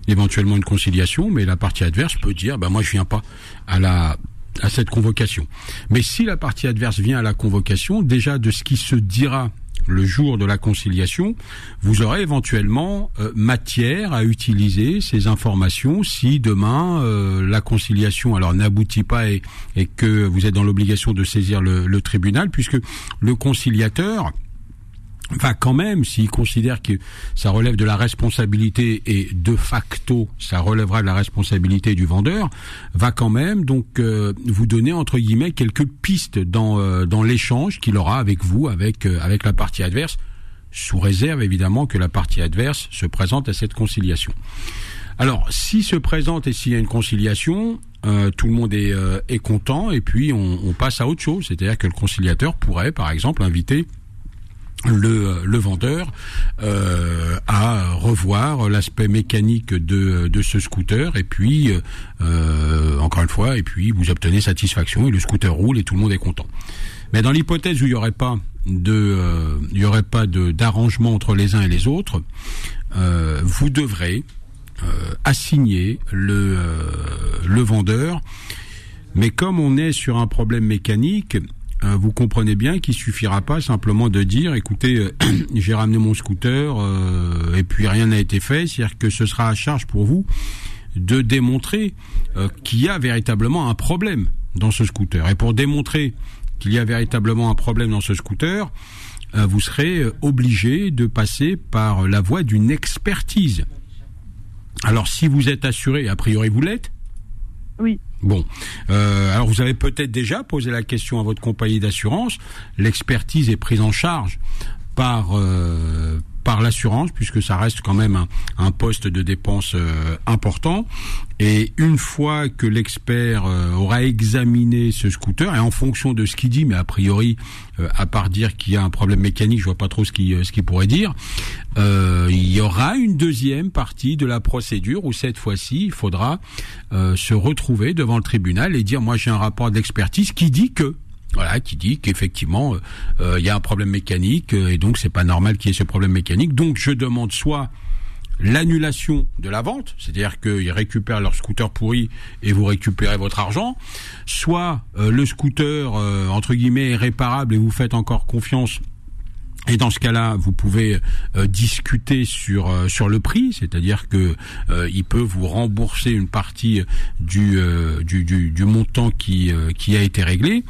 éventuellement une conciliation, mais la partie adverse peut dire, bah moi, je viens pas à la à cette convocation. Mais si la partie adverse vient à la convocation, déjà de ce qui se dira le jour de la conciliation, vous aurez éventuellement euh, matière à utiliser ces informations si demain euh, la conciliation alors n'aboutit pas et, et que vous êtes dans l'obligation de saisir le, le tribunal, puisque le conciliateur va quand même, s'il considère que ça relève de la responsabilité et de facto ça relèvera de la responsabilité du vendeur, va quand même donc euh, vous donner entre guillemets quelques pistes dans euh, dans l'échange qu'il aura avec vous, avec euh, avec la partie adverse, sous réserve évidemment que la partie adverse se présente à cette conciliation. Alors, si se présente et s'il y a une conciliation, euh, tout le monde est, euh, est content et puis on, on passe à autre chose. C'est-à-dire que le conciliateur pourrait, par exemple, inviter le, le vendeur euh, à revoir l'aspect mécanique de, de ce scooter et puis euh, encore une fois et puis vous obtenez satisfaction et le scooter roule et tout le monde est content. Mais dans l'hypothèse où il n'y aurait pas de euh, il y aurait pas d'arrangement entre les uns et les autres, euh, vous devrez euh, assigner le euh, le vendeur. Mais comme on est sur un problème mécanique, vous comprenez bien qu'il suffira pas simplement de dire, écoutez, euh, j'ai ramené mon scooter euh, et puis rien n'a été fait. C'est-à-dire que ce sera à charge pour vous de démontrer euh, qu'il y a véritablement un problème dans ce scooter. Et pour démontrer qu'il y a véritablement un problème dans ce scooter, euh, vous serez euh, obligé de passer par la voie d'une expertise. Alors si vous êtes assuré, a priori vous l'êtes, Oui, Bon, euh, alors vous avez peut-être déjà posé la question à votre compagnie d'assurance. L'expertise est prise en charge par euh, par l'assurance puisque ça reste quand même un, poste de dépense euh, important. Et une fois que l'expert euh, aura examiné ce scooter et en fonction de ce qu'il dit, mais a priori, euh, à part dire qu'il y a un problème mécanique, je vois pas trop ce qu'il ce qu'il pourrait dire. euh, il y aura une deuxième partie de la procédure où cette fois-ci, il faudra euh, se retrouver devant le tribunal et dire moi j'ai un rapport d'expertise qui dit que voilà, qui dit qu'effectivement euh, euh, il y a un problème mécanique euh, et donc c'est pas normal qu'il y ait ce problème mécanique. Donc je demande soit l'annulation de la vente, c'est-à-dire qu'ils récupèrent leur scooter pourri et vous récupérez votre argent, soit euh, le scooter euh, entre guillemets est réparable et vous faites encore confiance et dans ce cas-là, vous pouvez euh, discuter sur sur le prix, c'est-à-dire que il peut vous rembourser une partie du du, du, du, montant qui qui a été réglé.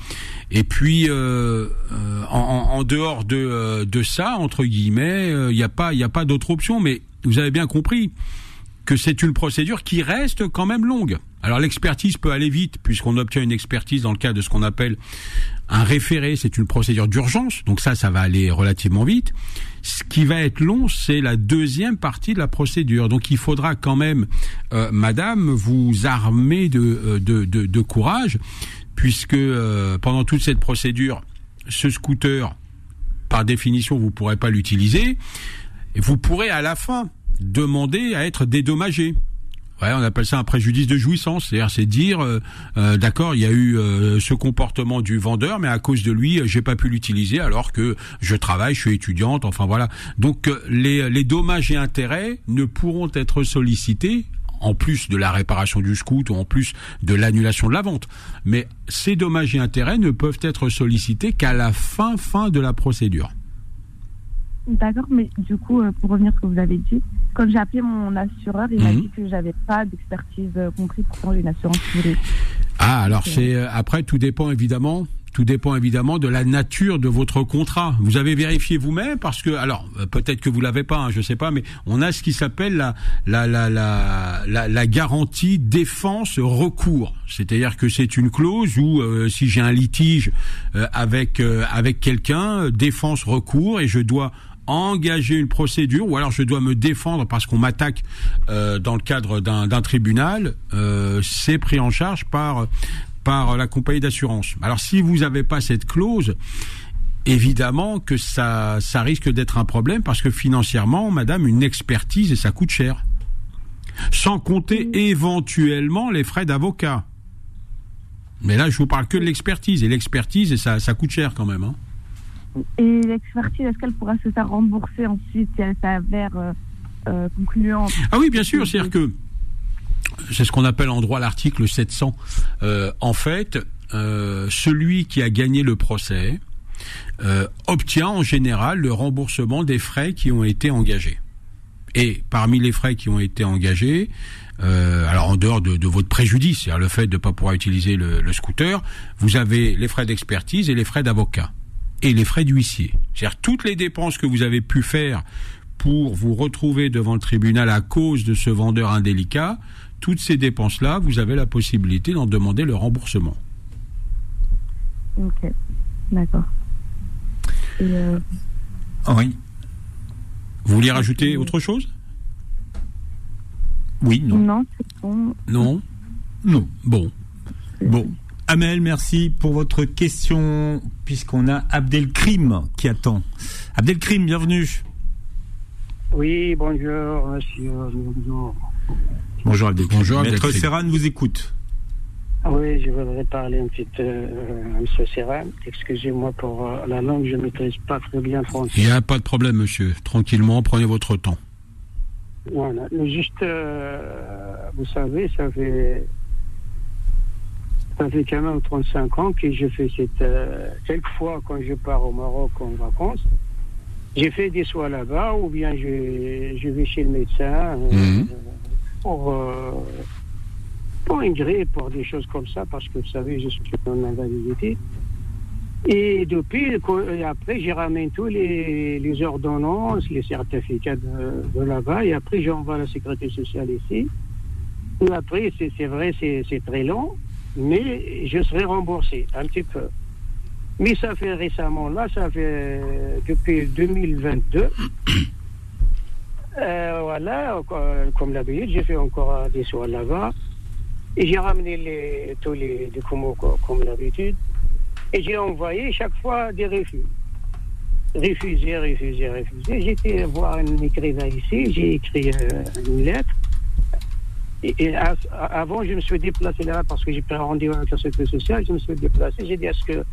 Et puis en, en, dehors de de ça, entre guillemets, il n'y a pas y a pas d'autre option. Mais vous avez bien compris que c'est une procédure qui reste quand même longue. Alors l'expertise peut aller vite puisqu'on obtient une expertise dans le cas de ce qu'on appelle un référé, c'est une procédure d'urgence, donc ça, ça va aller relativement vite. Ce qui va être long, c'est la deuxième partie de la procédure. Donc il faudra quand même, euh, Madame, vous armer de, euh, de, de, de courage, puisque euh, pendant toute cette procédure, ce scooter, par définition, vous ne pourrez pas l'utiliser. Vous pourrez à la fin demander à être dédommagé. Ouais, on appelle ça un préjudice de jouissance. C'est-à-dire, c'est dire, euh, euh, d'accord, il y a eu ce comportement du vendeur, mais à cause de lui, j'ai pas pu l'utiliser alors que je travaille, je suis étudiante. Enfin voilà. Donc les dommages et intérêts ne pourront être sollicités en plus de la réparation du scoot ou en plus de l'annulation de la vente. Mais ces dommages et intérêts ne peuvent être sollicités qu'à la fin fin de la procédure. D'accord, mais du coup, euh, pour revenir à ce que vous avez dit, quand j'ai appelé mon assureur, il m'a mhm. dit que j'avais pas d'expertise euh, comprise pour prendre une assurance privée. Ah, alors c'est euh, après tout dépend évidemment tout dépend évidemment de la nature de votre contrat. Vous avez vérifié vous-même parce que, alors peut-être que vous l'avez pas, hein, je sais pas, mais on a ce qui s'appelle la la, la la la garantie défense recours. C'est-à-dire que c'est une clause où si j'ai un litige avec avec quelqu'un, défense recours et je dois engager une procédure ou alors je dois me défendre parce qu'on m'attaque euh, dans le cadre d'un tribunal, euh, c'est pris en charge par par la compagnie d'assurance. Alors si vous n'avez pas cette clause, évidemment que ça ça risque d'être un problème parce que financièrement, madame, une expertise et ça coûte cher. Sans compter éventuellement les frais d'avocat. Mais là, je vous parle que de l'expertise et l'expertise, ça ça coûte cher quand même. Hein. Et l'expertise, est-ce qu'elle pourra se faire rembourser ensuite si elle s'avère euh, euh, concluante Ah oui, bien sûr. C'est-à-dire que c'est ce qu'on appelle en droit l'article 700. Euh, en fait, celui qui a gagné le procès obtient en général le remboursement des frais qui ont été engagés. Et parmi les frais qui ont été engagés, alors en dehors de, votre préjudice, c'est-à-dire le fait de ne pas pouvoir utiliser le, le scooter, vous avez les frais d'expertise et les frais d'avocat et les frais d'huissier. C'est-à-dire toutes les dépenses que vous avez pu faire pour vous retrouver devant le tribunal à cause de ce vendeur indélicat, toutes ces dépenses-là, vous avez la possibilité d'en demander le remboursement. Ok, d'accord. Euh, oui. Vous vouliez rajouter autre chose? Oui, non. Non, c'est bon. Non? Non. Bon. Bon. Amel, merci pour votre question, puisqu'on a Abdelkrim qui attend. Abdelkrim, bienvenue. Oui, bonjour, monsieur. Bonjour. Bonjour Abdelkrim. Bonjour, Maître Serran vous écoute. Oui, je voudrais parler un petit peu euh, monsieur Serran. Excusez-moi pour euh, la langue, je ne maîtrise pas très bien français. Il n'y a pas de problème, monsieur. Tranquillement, prenez votre temps. Voilà. juste, euh, vous savez, ça fait ça fait quand même 35 ans que je fais cette. Euh, quelquefois, quand je pars au Maroc en vacances, j'ai fait des soins là-bas ou bien je, je vais chez le médecin euh, mhm. pour, euh, pour une grippe, pour des choses comme ça, parce que vous savez, je suis en invalidité. Et depuis, et après, j'ai ramène tous les, les, ordonnances, les certificats de, de là-bas, et après, j'envoie la sécurité sociale ici. Et après, c'est vrai, c'est très long mais je serai remboursé un petit peu. Mais ça fait récemment, là, ça fait depuis 2022. Euh, voilà, comme d'habitude, j'ai fait encore des soins là-bas. Et j'ai ramené les, tous les documents comme d'habitude. Et j'ai envoyé chaque fois des refus. Refusé, refusé, refusé. J'étais voir un écrivain ici, j'ai écrit euh, une lettre. Et, avant, je me suis déplacé là parce que j'ai pris rendez-vous avec la sécurité sociale. Je me suis déplacé. J'ai dit est-ce que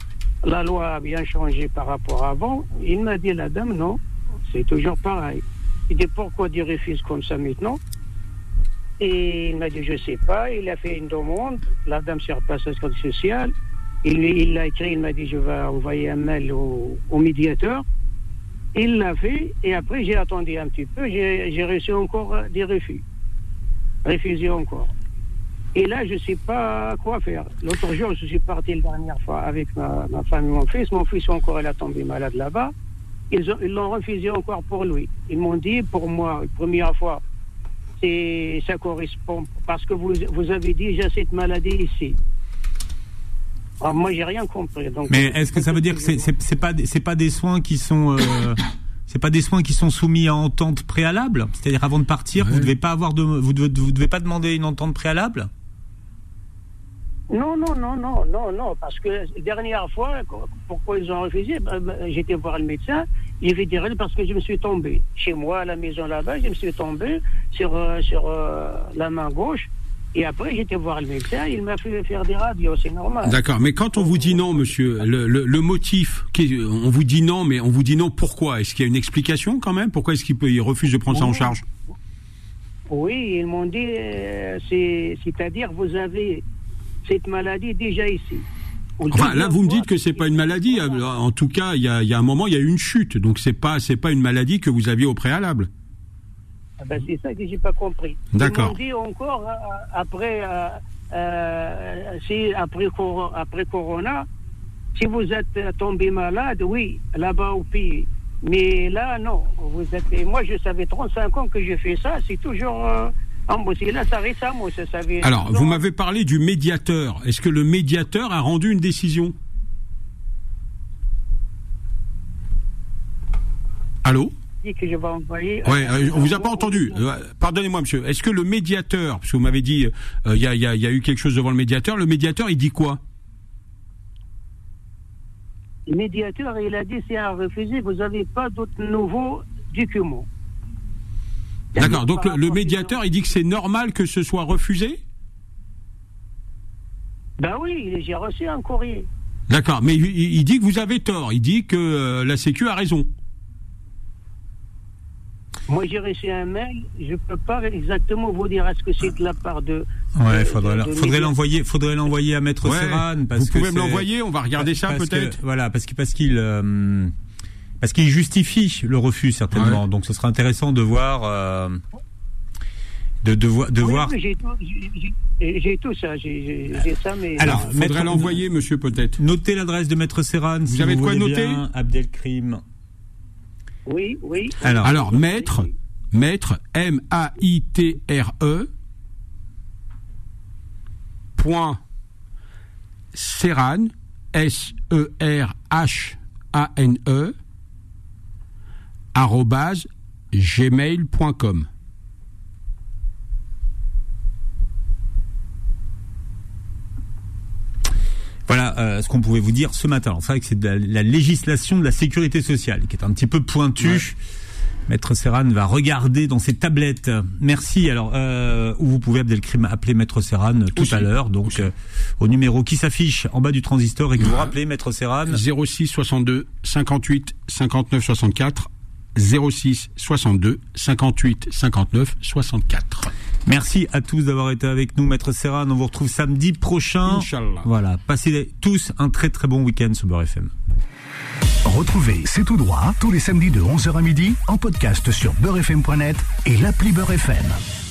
la loi a bien changé par rapport à avant? Il m'a dit la dame non, c'est toujours pareil. J'ai dit pourquoi tu refuses comme ça maintenant? Et il m'a dit je sais pas. Il a fait une demande. La dame s'est repassée à la sécurité sociale. Il il l'a écrit, il m'a dit je vais envoyer un mail au, au médiateur. Il l'a fait et après j'ai attendu un petit peu. J'ai reçu encore des refus. Refusé encore. Et là, je ne sais pas quoi faire. L'autre jour, je suis parti la dernière fois avec ma, ma femme et mon fils. Mon fils encore, il a tombé malade là-bas. Ils ont- ils l'ont refusé encore pour lui. Ils m'ont dit, pour moi, première fois, c'est ça correspond parce que vous, vous avez déjà cette maladie ici. Alors, moi, j'ai rien compris. Donc, Mais est-ce que ça veut dire que c'est c'est pas des- pas des soins qui sont euh, c'est pas des soins qui sont soumis à entente préalable C'est-à-dire avant de partir, vous devez pas avoir de vous devez, vous devez pas demander une entente préalable Non, non, non, non, non, non, parce que la dernière fois, pourquoi ils ont refusé? Ben, ben, J'étais voir le médecin, il avait dit parce que je me suis tombé. Chez moi, à la maison là-bas, je me suis tombé sur, euh, sur euh, la main gauche. Et après, j'étais voir le médecin, il m'a fait faire des radios, c'est normal. D'accord, mais quand on vous dit non, monsieur, le, le, le motif, on vous dit non, mais on vous dit non pourquoi? Est-ce qu'il y a une explication quand même? Pourquoi est-ce qu'il il refuse de prendre ça en charge? Oui, ils m'ont dit, euh, c'est- c'est-à-dire vous avez cette maladie déjà ici. Enfin, là, vous me dites que c'est pas une maladie. Alors, En tout cas, il y a, y a un moment, il y a eu une chute, donc c'est pas c'est pas une maladie que vous aviez au préalable. Ah ben, c'est ça que j'ai pas compris. D'accord. Ils dit encore euh, après, euh, euh, si après, cor- après Corona, si vous êtes tombé malade, oui, là-bas au pays. Mais là, non. Vous êtes, moi, je savais 35 ans que je fais ça. C'est toujours euh. Là, ça récemment, ça savait. Alors, vous m'avez parlé du médiateur. Est-ce que le médiateur a rendu une décision? Allô? Dit que je vais envoyer. Ouais, euh, on vous a pas entendu. Euh, Pardonnez-moi, monsieur. Est-ce que le médiateur, parce que vous m'avez dit, euh, il y, a, il y a- il y a eu quelque chose devant le médiateur, le médiateur, il dit quoi? Le médiateur, il a dit c'est à refuser. Vous n'avez pas d'autres nouveaux documents. D'accord. Donc le, médiateur, il dit que c'est normal que ce soit refusé? Ben oui, j'ai reçu un courrier. D'accord. Mais il, il- il dit que vous avez tort. Il dit que euh, la Sécu a raison. Moi, j'ai reçu un mail. Je ne peux pas exactement vous dire est-ce que c'est de la part de. Ouais, de- faudrait, de- la- de faudrait médias. l'envoyer, faudrait l'envoyer à Maître Ouais. Serran. Parce vous que pouvez me l'envoyer. On va regarder ça que- peut-être. Voilà, parce qu'il parce qu'il euh, parce qu'il justifie le refus certainement. Ouais. Donc ce sera intéressant de voir euh, de de, vo- de Oui, voir. j'ai tout, ça. J'ai ça, mais. Alors, Il faudrait l'envoyer, monsieur, peut-être. Notez l'adresse de Maître Serran. Vous si avez de quoi noter Abdelkrim. Oui, oui. Alors, Alors, maître, maître, M-A-I-T-R-E, point, Serran, S-E-R-H-A-N-E, arrobase, gmail.com. Voilà euh, ce qu'on pouvait vous dire ce matin. C'est vrai que c'est de la, la législation de la sécurité sociale qui est un petit peu pointue. Maître Serran va regarder dans ses tablettes. Merci. Alors, euh, où vous pouvez Abdelkrim appeler Maître Serran tout Aussi. à l'heure, donc euh, au numéro qui s'affiche en bas du transistor et que vous rappelez Maître Serran. 06 62 58 59 64 06 62 58 59 64. Merci à tous d'avoir été avec nous, Maître Serran. On vous retrouve samedi prochain. Inch'Allah. Voilà. Passez tous un très très bon week-end sur Beurre FM. Retrouvez C'est tout droit tous les samedis de 11h à midi en podcast sur beurrefm.net et l'appli Beurre FM.